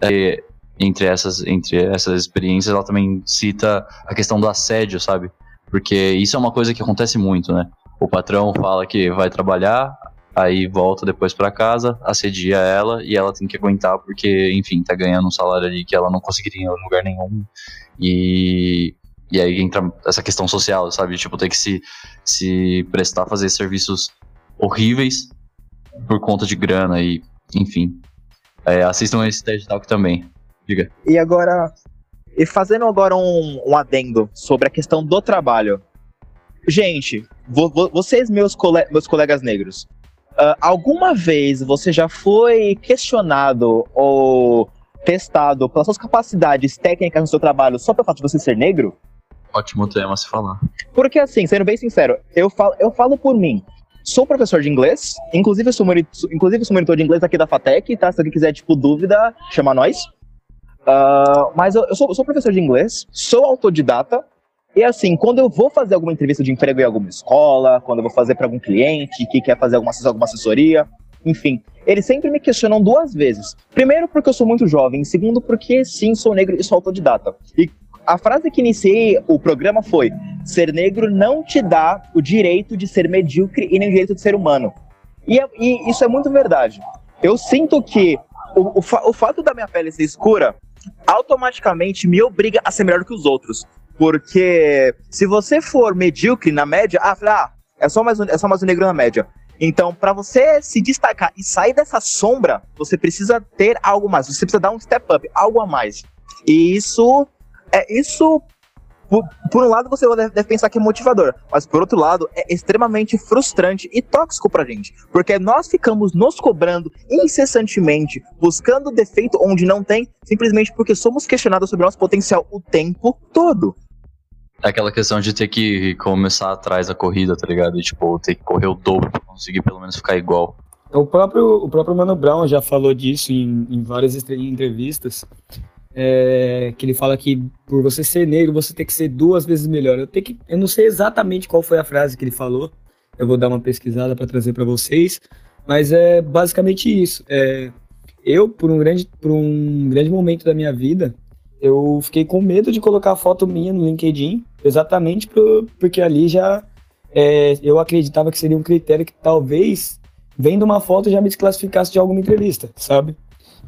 É, entre essas, entre essas experiências, ela também cita a questão do assédio, sabe? Porque isso é uma coisa que acontece muito, né? O patrão fala que vai trabalhar, aí volta depois para casa, assedia ela e ela tem que aguentar porque, enfim, tá ganhando um salário ali que ela não conseguiria em lugar nenhum. E, e aí entra essa questão social, sabe? Tipo, ter que se, se prestar a fazer serviços horríveis por conta de grana e, enfim. É, assistam esse TED Talk também. Diga. E agora, e fazendo agora um, um adendo sobre a questão do trabalho. Gente, vo, vo, vocês, meus, cole, meus colegas negros, Uh, alguma vez você já foi questionado ou testado pelas suas capacidades técnicas no seu trabalho só pelo fato de você ser negro? Ótimo tema se falar. Porque assim, sendo bem sincero, eu falo, eu falo por mim. Sou professor de inglês, inclusive sou, monitor, inclusive sou monitor de inglês aqui da FATEC, tá? Se alguém quiser, tipo, dúvida, chama nós. Uh, mas eu, eu, sou, sou professor de inglês, sou autodidata, e assim, quando eu vou fazer alguma entrevista de emprego em alguma escola, quando eu vou fazer para algum cliente que quer fazer alguma, alguma assessoria, enfim, eles sempre me questionam duas vezes. Primeiro, porque eu sou muito jovem, segundo, porque sim, sou negro e sou autodidata. E a frase que iniciei o programa foi: ser negro não te dá o direito de ser medíocre e nem o direito de ser humano. E, é, e isso é muito verdade. Eu sinto que o, o, o fato da minha pele ser escura automaticamente me obriga a ser melhor que os outros. Porque se você for medíocre na média, ah, ah é só mais um, é só mais um negro na média. Então, para você se destacar e sair dessa sombra, você precisa ter algo mais. Você precisa dar um step up, algo a mais. E isso é isso por, por, um lado, você deve pensar que é motivador, mas por outro lado, é extremamente frustrante e tóxico pra gente, porque nós ficamos nos cobrando incessantemente, buscando defeito onde não tem, simplesmente porque somos questionados sobre nosso potencial o tempo todo. É aquela questão de ter que começar atrás da corrida, tá ligado? E, tipo, ter que correr o dobro pra conseguir pelo menos ficar igual. O próprio, o próprio Mano Brown já falou disso em, em várias entrevistas. É, que ele fala que por você ser negro, você tem que ser duas vezes melhor. Eu, tenho que, eu não sei exatamente qual foi a frase que ele falou. Eu vou dar uma pesquisada para trazer para vocês. Mas é basicamente isso. É, eu, por um, grande, por um grande momento da minha vida, eu fiquei com medo de colocar a foto minha no LinkedIn, exatamente porque ali já é, eu acreditava que seria um critério que talvez, vendo uma foto, já me desclassificasse de alguma entrevista, sabe?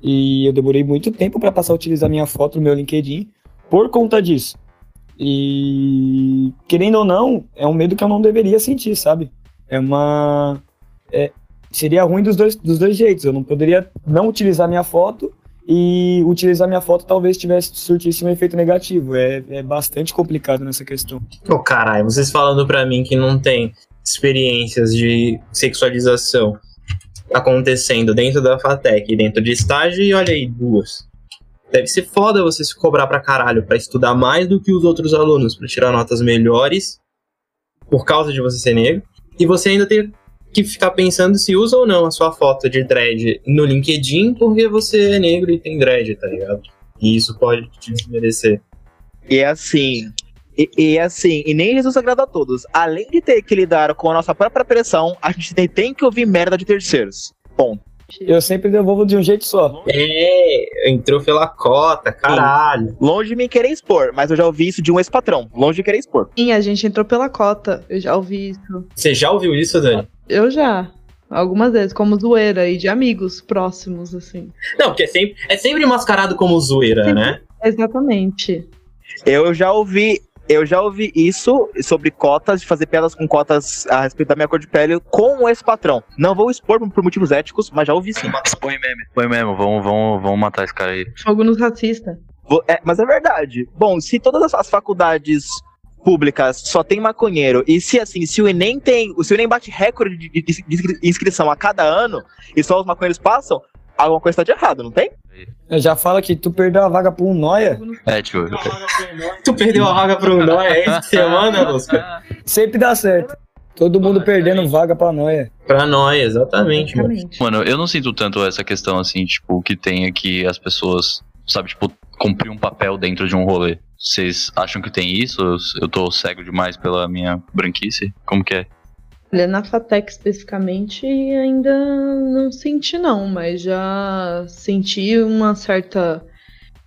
E eu demorei muito tempo para passar a utilizar minha foto no meu LinkedIn por conta disso. E querendo ou não, é um medo que eu não deveria sentir, sabe? É uma. É, seria ruim dos dois, dos dois jeitos. Eu não poderia não utilizar minha foto e utilizar minha foto talvez tivesse surtisse um efeito negativo. É, é bastante complicado nessa questão. Ô oh, caralho, vocês falando pra mim que não tem experiências de sexualização acontecendo dentro da FATEC, dentro de estágio, e olha aí, duas. Deve ser foda você se cobrar pra caralho pra estudar mais do que os outros alunos, pra tirar notas melhores por causa de você ser negro, e você ainda ter que ficar pensando se usa ou não a sua foto de dread no LinkedIn porque você é negro e tem dread, tá ligado? E isso pode te desmerecer. E é assim. E, e assim, e nem Jesus agrada a todos. Além de ter que lidar com a nossa própria pressão, a gente tem, tem que ouvir merda de terceiros. Ponto. Eu sempre devolvo de um jeito só. É, entrou pela cota, caralho. Longe de me querer expor, mas eu já ouvi isso de um ex-patrão. Longe de querer expor. Sim, a gente entrou pela cota. Eu já ouvi isso. Você já ouviu isso, Dani? Eu já. Algumas vezes, como zoeira e de amigos próximos, assim. Não, porque é sempre, é sempre mascarado como zoeira, Sim. né? Exatamente. Eu já ouvi. Eu já ouvi isso sobre cotas, de fazer piadas com cotas a respeito da minha cor de pele com o ex-patrão. Não vou expor por motivos éticos, mas já ouvi sim. Põe meme, põe meme, vamos, vamos, vamos matar esse cara aí. Fogo nos racistas. É, mas é verdade. Bom, se todas as- as faculdades públicas só tem maconheiro, e se assim, se o Enem tem. Se o Enem bate recorde de, de- de inscri- inscrição a cada ano, e só os maconheiros passam, alguma coisa tá de errado, não tem? Já fala que tu perdeu a vaga pra um noia. É, tipo. Tu perdeu a vaga é isso que <laughs> você manda, Lusca? Sempre dá certo. Todo mundo perdendo vaga pra noia. Pra Nóia, exatamente, mano. Exatamente. Mano, eu não sinto tanto essa questão assim, tipo, que tem aqui as pessoas, sabe, tipo, cumprir um papel dentro de um rolê. Vocês acham que tem isso? Eu- Eu tô cego demais pela minha branquice? Como que é? Olha, na FATEC especificamente, ainda não senti não, mas já senti uma certa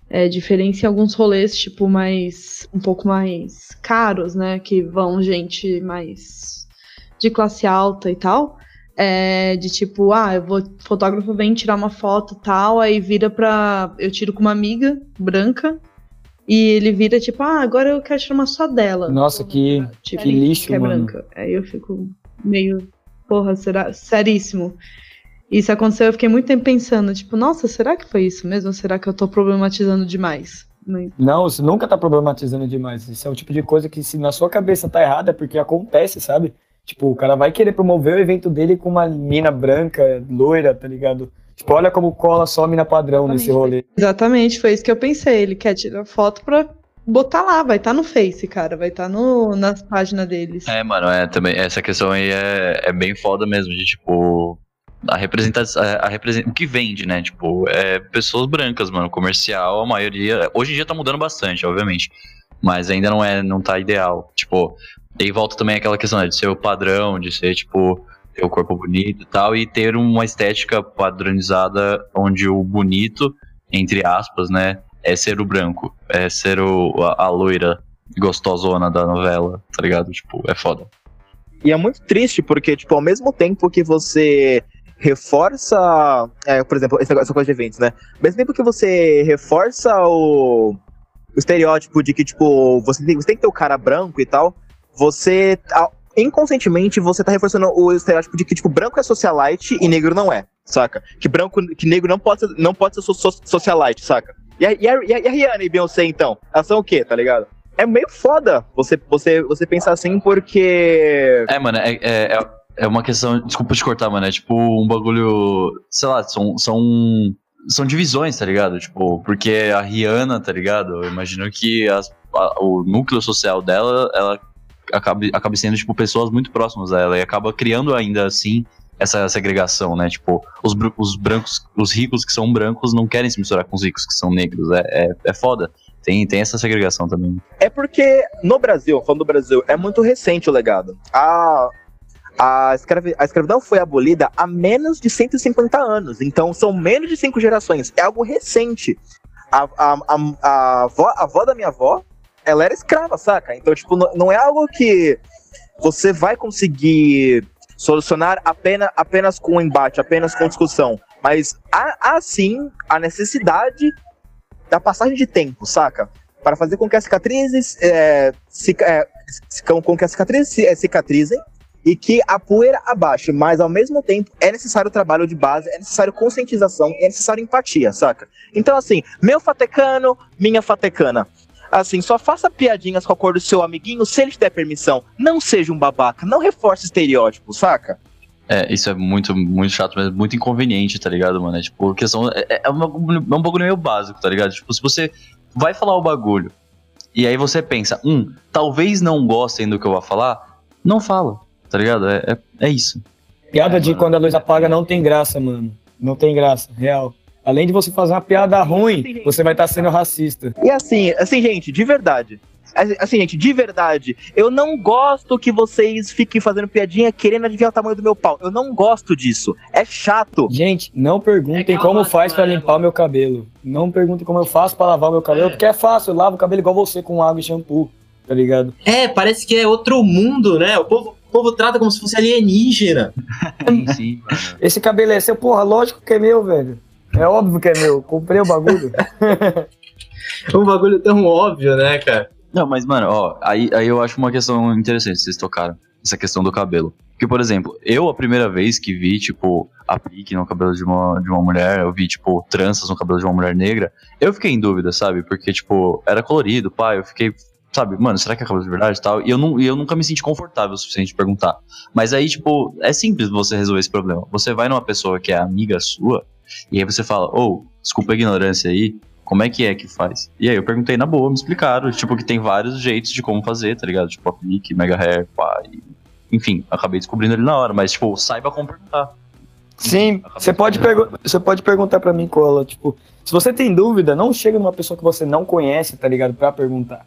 é, diferença em alguns rolês, tipo, mais. um pouco mais caros, né? Que vão gente mais de classe alta e tal. É, de tipo, ah, eu vou, fotógrafo vem tirar uma foto e tal, aí vira pra. Eu tiro com uma amiga branca. E ele vira tipo, ah, agora eu quero tirar uma só dela. Nossa, que, Tipo, que lixo, que é mano. branca. Aí eu fico meio, porra, será? Seríssimo. Isso aconteceu, eu fiquei muito tempo pensando, tipo, nossa, será que foi isso mesmo? Ou será que eu tô problematizando demais? Não, você nunca tá problematizando demais. Isso é o tipo de coisa que se na sua cabeça tá errada é porque acontece, sabe? Tipo, o cara vai querer promover o evento dele com uma mina branca, loira, tá ligado? Tipo, olha como cola só mina padrão nesse rolê. Exatamente, foi isso que eu pensei. Ele quer tirar foto pra botar lá, vai estar no Face, cara, vai estar no, nas páginas deles. É, mano, é também. Essa questão aí é, é bem foda mesmo, de tipo. A representação. A represent... O que vende, né? Tipo, é pessoas brancas, mano. Comercial, a maioria. Hoje em dia tá mudando bastante, obviamente. Mas ainda não é, não tá ideal. Tipo, e volta também aquela questão né, de ser o padrão, de ser, tipo, ter o corpo bonito e tal, e ter uma estética padronizada onde o bonito, entre aspas, né? É ser o branco, é ser o, a, a loira gostosona da novela, tá ligado? Tipo, é foda. E é muito triste, porque, tipo, ao mesmo tempo que você reforça. é, por exemplo, essa coisa de eventos, né? Ao mesmo tempo que você reforça o, o estereótipo de que, tipo, você tem, você tem que ter o cara branco e tal, você. Inconscientemente, você tá reforçando o estereótipo de que, tipo, branco é socialite e negro não é, saca? Que branco, que negro não pode ser, não pode ser so- so- socialite, saca? E a, e, a, e a- Rihanna e Beyoncé, então? Elas são o quê, tá ligado? É meio foda você, você, você pensar assim, porque. É, mano, é, é, é- é uma questão. Desculpa te cortar, mano. É tipo um bagulho. Sei lá, são. São, são divisões, tá ligado? Tipo, porque a Rihanna, tá ligado? Eu imagino que as- a- o núcleo social dela, ela acabe, acabe sendo, tipo, pessoas muito próximas a ela e acaba criando ainda assim essa segregação, né? Tipo, os, os brancos, os ricos que são brancos não querem se misturar com os ricos que são negros. É, é, é foda. Tem, tem essa segregação também. É porque no Brasil, falando do Brasil, é muito recente o legado. A, a, escravi- a escravidão foi abolida há menos de 150 anos. Então são menos de cinco gerações. É algo recente. A, a, a, a, avó, a avó da minha avó, ela era escrava, saca? Então, tipo, não, não é algo que você vai conseguir solucionar apenas, apenas com embate, apenas com discussão. Mas há, há sim a necessidade da passagem de tempo, saca? Para fazer com que as cicatrizes é, cica- é, com que as cicatrizes ci- é, cicatrizem e que a poeira abaixe, mas ao mesmo tempo é necessário trabalho de base, é necessário conscientização, é necessário empatia, saca? Então assim, meu fatecano, minha fatecana. Assim, só faça piadinhas com a cor do seu amiguinho se ele te der permissão. Não seja um babaca, não reforce estereótipos, saca? É, isso é muito, muito chato, mas muito inconveniente, tá ligado, mano? É tipo, questão. É, é, um, bagulho- é um bagulho meio básico, tá ligado? Tipo, se você vai falar o bagulho e aí você pensa, hum, talvez não gostem do que eu vou falar, não fala, tá ligado? É, é, é isso. Piada É, de mano. quando a luz apaga não tem graça, mano. Não tem graça, real. Além de você fazer uma piada ruim, você vai estar sendo racista. E assim, assim, gente, de verdade. Assim, gente, de verdade, eu não gosto que vocês fiquem fazendo piadinha querendo adivinhar o tamanho do meu pau. Eu não gosto disso. É chato. Gente, não É perguntem como faz pra limpar o meu cabelo. Não perguntem como eu faço pra lavar o meu cabelo, porque é fácil, eu lavo o cabelo igual você com água e shampoo, tá ligado? É, parece que é outro mundo, né? O povo, o povo trata como se fosse alienígena. Sim, sim, mano. Esse cabelo é seu, porra, lógico que é meu, velho. É óbvio que é meu. Comprei o bagulho. É <laughs> um bagulho tão óbvio, né, cara? Não, mas, mano, ó, aí, aí eu acho uma questão interessante que vocês tocaram. Essa questão do cabelo. Porque, por exemplo, eu a primeira vez que vi, tipo, aplique no cabelo de uma, de uma mulher, eu vi, tipo, tranças no cabelo de uma mulher negra, eu fiquei em dúvida, sabe? Porque, tipo, era colorido, pá, eu fiquei, sabe, mano, será que é cabelo de verdade e tal? E eu, não, e eu nunca me senti confortável o suficiente de perguntar. Mas aí, tipo, é simples você resolver esse problema. Você vai numa pessoa que é amiga sua, e aí você fala, ô, desculpa a ignorância aí, como é que é que faz? E aí eu perguntei na boa, me explicaram, tipo, que tem vários jeitos de como fazer, tá ligado? Tipo, aplique, mega hair, pá, e... Enfim, acabei descobrindo ali na hora, mas, tipo, saiba como perguntar. Sim, você pode, pergu- você pode perguntar pra mim, Cola, tipo, se você tem dúvida, não chega numa pessoa que você não conhece, tá ligado, pra perguntar.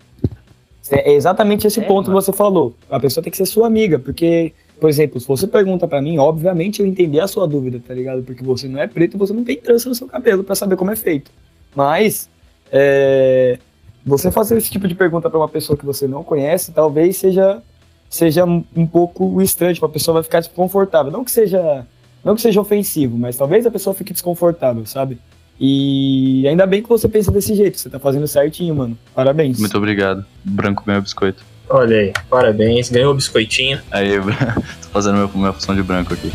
É exatamente esse É, ponto que mano. você falou. A pessoa tem que ser sua amiga, porque, por exemplo, se você pergunta pra mim, obviamente eu entendi a sua dúvida, tá ligado? Porque você não é preto e você não tem trança no seu cabelo pra saber como é feito. Mas, é, você fazer esse tipo de pergunta pra uma pessoa que você não conhece, talvez seja seja um pouco estranho, tipo, a pessoa vai ficar desconfortável. Não que seja não que seja ofensivo, mas talvez a pessoa fique desconfortável, sabe? E ainda bem que você pensa desse jeito, você tá fazendo certinho, mano. Parabéns. Muito obrigado. Branco ganhou biscoito. Olha aí, parabéns, ganhou o biscoitinho. Aí, <laughs> tô fazendo meu, minha função de branco aqui.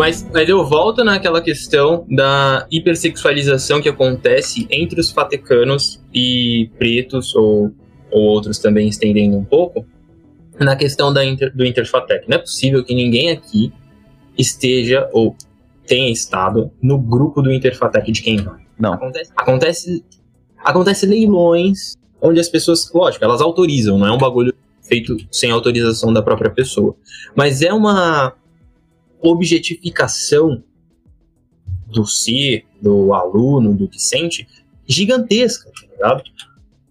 Mas, mas eu volto naquela questão da hipersexualização que acontece entre os fatecanos e pretos, ou, ou outros também estendendo um pouco, na questão da inter- do Interfatec. Não é possível que ninguém aqui esteja ou tenha estado no grupo do Interfatec de quem vai. Não. Acontece, acontece, acontece leilões onde as pessoas, lógico, elas autorizam, não é um bagulho feito sem autorização da própria pessoa. Mas é uma objetificação do ser, do aluno, do discente, gigantesca, tá ligado?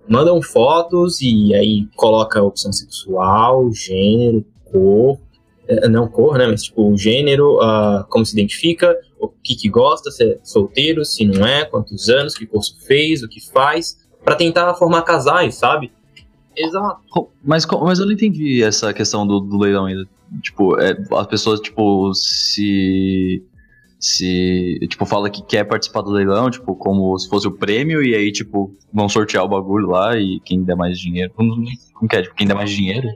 Mandam fotos e aí coloca opção sexual, gênero, cor, eh, não cor, né, mas tipo gênero, ah, como se identifica, o que que gosta, se é solteiro, se não é, quantos anos, que curso fez, o que faz, pra tentar formar casais, sabe? Exato. Mas, mas eu não entendi essa questão do, do leilão ainda. Tipo, é, as pessoas, tipo, se. Se. Tipo, fala que quer participar do leilão, tipo, como se fosse o prêmio, e aí, tipo, vão sortear o bagulho lá e quem der mais dinheiro. Como, como que é? Tipo, quem der mais dinheiro?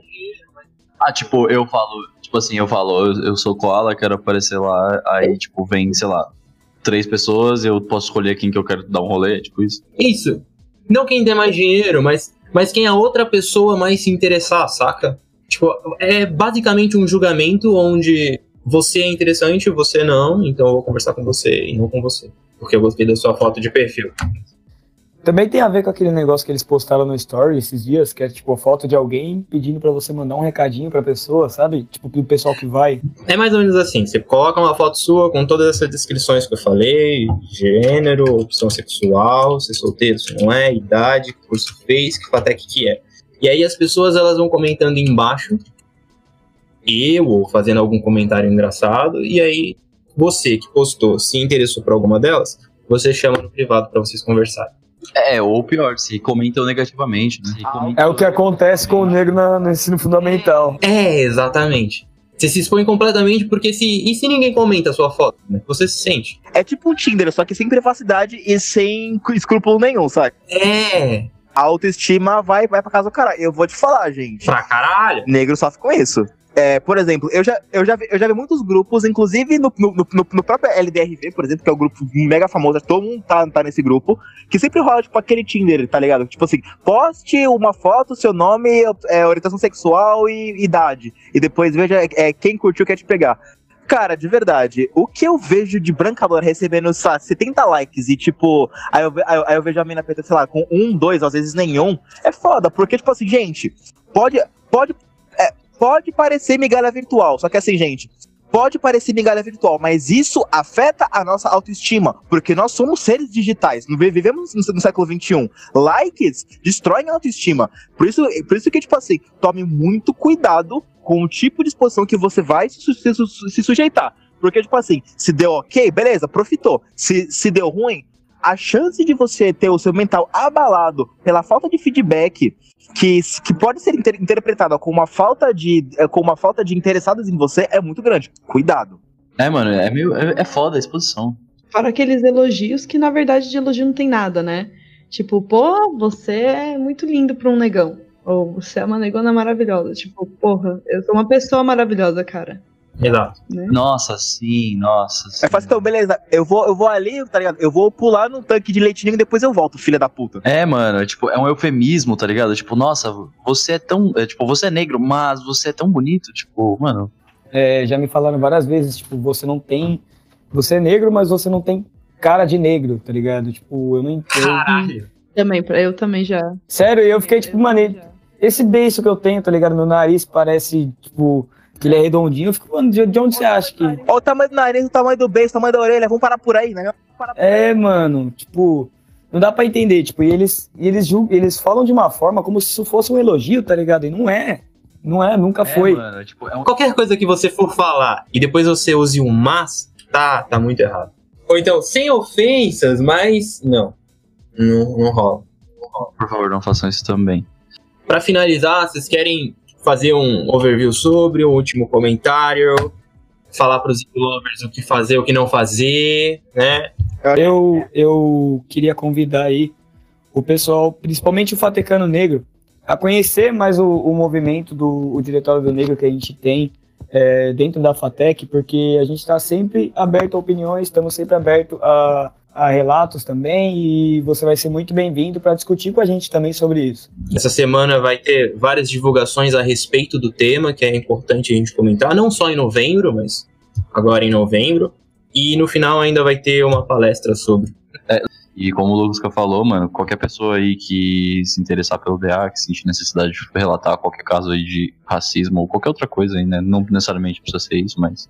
Ah, tipo, eu falo, tipo assim, eu falo, eu, eu sou koala, quero aparecer lá, aí, tipo, vem, sei lá, três pessoas, eu posso escolher quem que eu quero dar um rolê, tipo isso. Isso. Não quem der mais dinheiro, mas, mas quem a outra pessoa mais se interessar, saca? Tipo, é basicamente um julgamento onde você é interessante, você não, então eu vou conversar com você e não com você. Porque eu gostei da sua foto de perfil. Também tem a ver com aquele negócio que eles postaram no Story esses dias, que é tipo a foto de alguém pedindo pra você mandar um recadinho pra pessoa, sabe? Tipo, pro pessoal que vai. É mais ou menos assim, você coloca uma foto sua com todas essas descrições que eu falei, gênero, opção sexual, se é solteiro, se não é, idade, que curso fez, que fatec que é. E aí as pessoas elas vão comentando embaixo, eu ou fazendo algum comentário engraçado, e aí você que postou se interessou por alguma delas, você chama no privado pra vocês conversarem. É, ou pior, se comentam negativamente, né? Se comentam- É o que acontece com o negro na- no ensino fundamental. É, exatamente. Você se expõe completamente porque se. E se ninguém comenta a sua foto? Né? Você se sente. É tipo um Tinder, só que sem privacidade e sem escrúpulo nenhum, sabe? É, A autoestima vai, vai pra casa do cara. Eu vou te falar, gente. pra caralho. Negro sofre com isso. É, por exemplo, eu já, eu, já vi, eu já vi muitos grupos, inclusive no, no, no, no próprio LDRV, por exemplo, que é o grupo mega famoso, todo mundo tá, tá nesse grupo, que sempre rola, tipo, aquele Tinder, tá ligado? Tipo assim, poste uma foto, seu nome, é, orientação sexual e idade. E depois veja é, quem curtiu quer te pegar. Cara, de verdade, o que eu vejo de Brancador recebendo, sei lá, 70 likes e, tipo, aí eu, aí eu, aí eu vejo a mina preta, sei lá, com um, dois, às vezes nenhum, é foda, porque, tipo assim, gente, pode, pode, é, pode parecer migalha virtual, só que assim, gente, pode parecer migalha virtual, mas isso afeta a nossa autoestima, porque nós somos seres digitais, vivemos no, século XXI. Likes destroem a autoestima. Por isso, por isso que, tipo assim, tome muito cuidado com o tipo de exposição que você vai se, se, se sujeitar. Porque, tipo assim, se deu ok, beleza, profitou. Se, se deu ruim, a chance de você ter o seu mental abalado pela falta de feedback, que, que pode ser inter, interpretada como uma falta de eh, como uma falta de interessados em você, é muito grande. Cuidado. É, mano, é meio. É, é foda a exposição. Para aqueles elogios que, na verdade, de elogio não tem nada, né? Tipo, pô, você é muito lindo pra um negão. Ou você é uma negona maravilhosa. Tipo, porra, eu sou uma pessoa maravilhosa, cara. Exato. Né? Nossa, sim, nossa. Sim. É fácil, então, beleza. Eu vou, eu vou ali, tá ligado? Eu vou pular num tanque de leitinho e depois eu volto, filha da puta. É, mano, é, tipo, é um eufemismo, tá ligado? Tipo, nossa, você é tão. É, tipo, você é negro, mas você é tão bonito. Tipo, mano. É, já me falaram várias vezes, tipo, você não tem. Você é negro, mas você não tem cara de negro, tá ligado? Tipo, eu não entendo. Caralho. Também, eu também já. Sério, eu fiquei, tipo, maneiro. Esse beiço que eu tenho, tá ligado? Meu nariz parece, tipo, que ele é redondinho. Eu fico, mano, de, de onde você acha que. Olha o tamanho do nariz, o tamanho do beijo, o tamanho da orelha. Vamos parar por aí, né? Por É, mano, tipo, não dá pra entender. Tipo, e eles, e eles, julgam, eles falam de uma forma como se isso fosse um elogio, tá ligado? E não é. Não é, nunca foi. É, mano, tipo, é um... Qualquer coisa que você for falar e depois você use um mas, tá, tá muito errado. Ou então, sem ofensas, mas não. Não, não rola. Por favor, não façam isso também. Pra finalizar, vocês querem fazer um overview sobre o último comentário? Falar pros lovers o que fazer, o que não fazer, né? Eu, eu queria convidar aí o pessoal, principalmente o Fatecano Negro, a conhecer mais o, o movimento do o Diretório do Negro que a gente tem é, dentro da FATEC, porque a gente está sempre aberto a opiniões, estamos sempre aberto a, a relatos também, e você vai ser muito bem-vindo para discutir com a gente também sobre isso. Essa semana vai ter várias divulgações a respeito do tema, que é importante a gente comentar, não só em novembro, mas agora em novembro. E no final ainda vai ter uma palestra sobre. E como o Lucas falou, mano, qualquer pessoa aí que se interessar pelo DA, que sentir necessidade de relatar qualquer caso aí de racismo ou qualquer outra coisa aí, né? Não necessariamente precisa ser isso, mas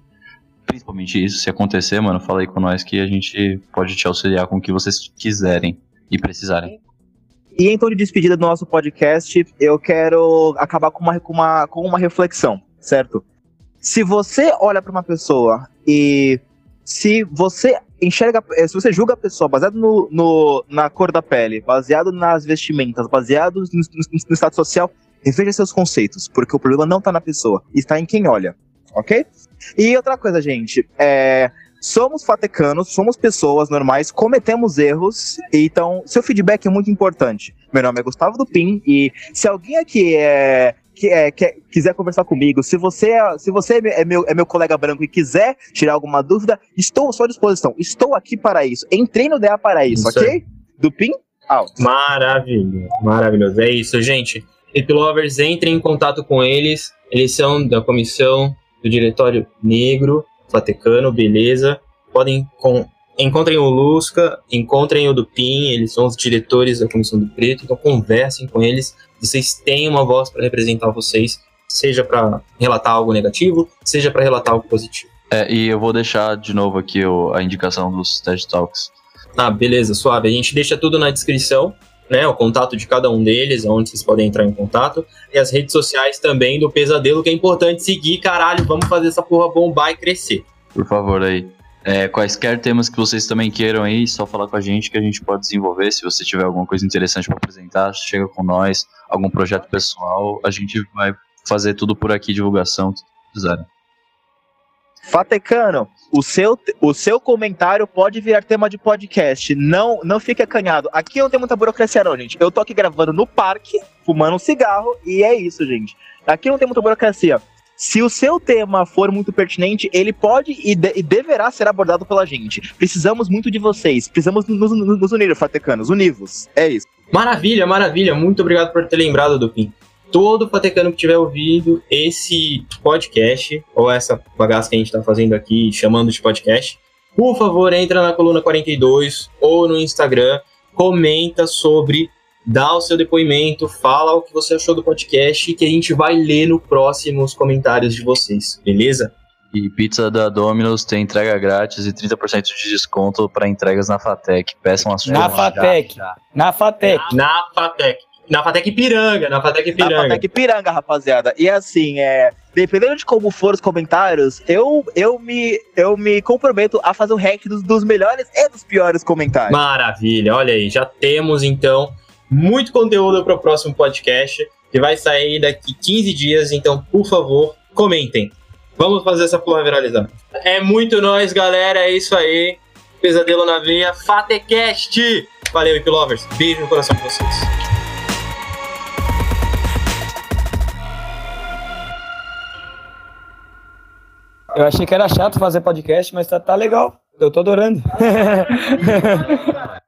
principalmente isso, se acontecer, mano, fala aí com nós que a gente pode te auxiliar com o que vocês quiserem e precisarem. E em tom de despedida do nosso podcast, eu quero acabar com uma, com uma, com uma reflexão, certo? Se você olha para uma pessoa e se você enxerga, eh, se você julga a pessoa baseado no, no- na cor da pele, baseado nas vestimentas, baseado no, no- no estado social, reveja seus conceitos, porque o problema não tá na pessoa, está em quem olha, ok? E outra coisa, gente, é, somos fatecanos, somos pessoas normais, cometemos erros, então seu feedback é muito importante. Meu nome é Gustavo Dupin e se alguém aqui é, que, é, quer- quiser conversar comigo, se você, é- se você é meu, é meu colega branco e quiser tirar alguma dúvida, estou à sua disposição. Estou aqui para isso. Entrei no DA para isso, Isso ok? Dupin, out. Maravilhoso, maravilhoso. É isso, gente. Hip Lovers, entrem em contato com eles. Eles são da comissão do Diretório Negro, Fatecano, beleza. Podem. Com... Encontrem o Lusca, encontrem o Dupin, eles são os diretores da Comissão do Preto, então conversem com eles. Vocês têm uma voz para representar vocês, seja para relatar algo negativo, seja para relatar algo positivo. É, e eu vou deixar de novo aqui o- a indicação dos TED Talks. Ah, beleza, suave. A gente deixa tudo na descrição, né? O contato de cada um deles, onde vocês podem entrar em contato. E as redes sociais também do Pesadelo, que é importante seguir, caralho. Vamos fazer essa porra bombar e crescer. Por favor, aí. É, quaisquer temas que vocês também queiram aí, só falar com a gente que a gente pode desenvolver. Se você tiver alguma coisa interessante para apresentar, chega com nós, algum projeto pessoal, a gente vai fazer tudo por aqui, divulgação, tudo que precisarem. Fatecano, o seu, o seu comentário pode virar tema de podcast. Não, não fique acanhado. Aqui não tem muita burocracia, não, gente. Eu tô aqui gravando no parque, fumando um cigarro, e é isso, gente. Aqui não tem muita burocracia. Se o seu tema for muito pertinente, ele pode e, de, e deverá ser abordado pela gente. Precisamos muito de vocês. Precisamos nos, nos, nos unir, Fatecanos. Univos. É isso. Maravilha, maravilha. Muito obrigado por ter lembrado, Dupin. Todo Fatecano que tiver ouvido esse podcast, ou essa bagaça que a gente tá fazendo aqui, chamando de podcast, por favor, entra na coluna 42 ou no Instagram, comenta sobre, dá o seu depoimento, fala o que você achou do podcast que a gente vai ler no próximo os comentários de vocês, beleza? E pizza da Domino's tem entrega grátis e 30% de desconto para entregas na Fatec. Peçam a sua. Na Fatec. Na Fatec. Na Fatec. Na Fatec Piranga, na Fatec Piranga. Na Fatec Piranga, rapaziada. E assim, é, dependendo de como for os comentários, eu, eu, me, eu me comprometo a fazer o rank dos, dos melhores e dos piores comentários. Maravilha, olha aí, já temos então muito conteúdo para o próximo podcast, que vai sair daqui 15 dias, então, por favor, comentem. Vamos fazer essa porra viralizar. É muito nós, galera, é isso aí. Pesadelo na veia, Fatecast! Valeu, Ip Lovers. Beijo no coração de vocês. Eu achei que era chato fazer podcast, mas tá, tá legal. Eu tô adorando. <laughs> <laughs>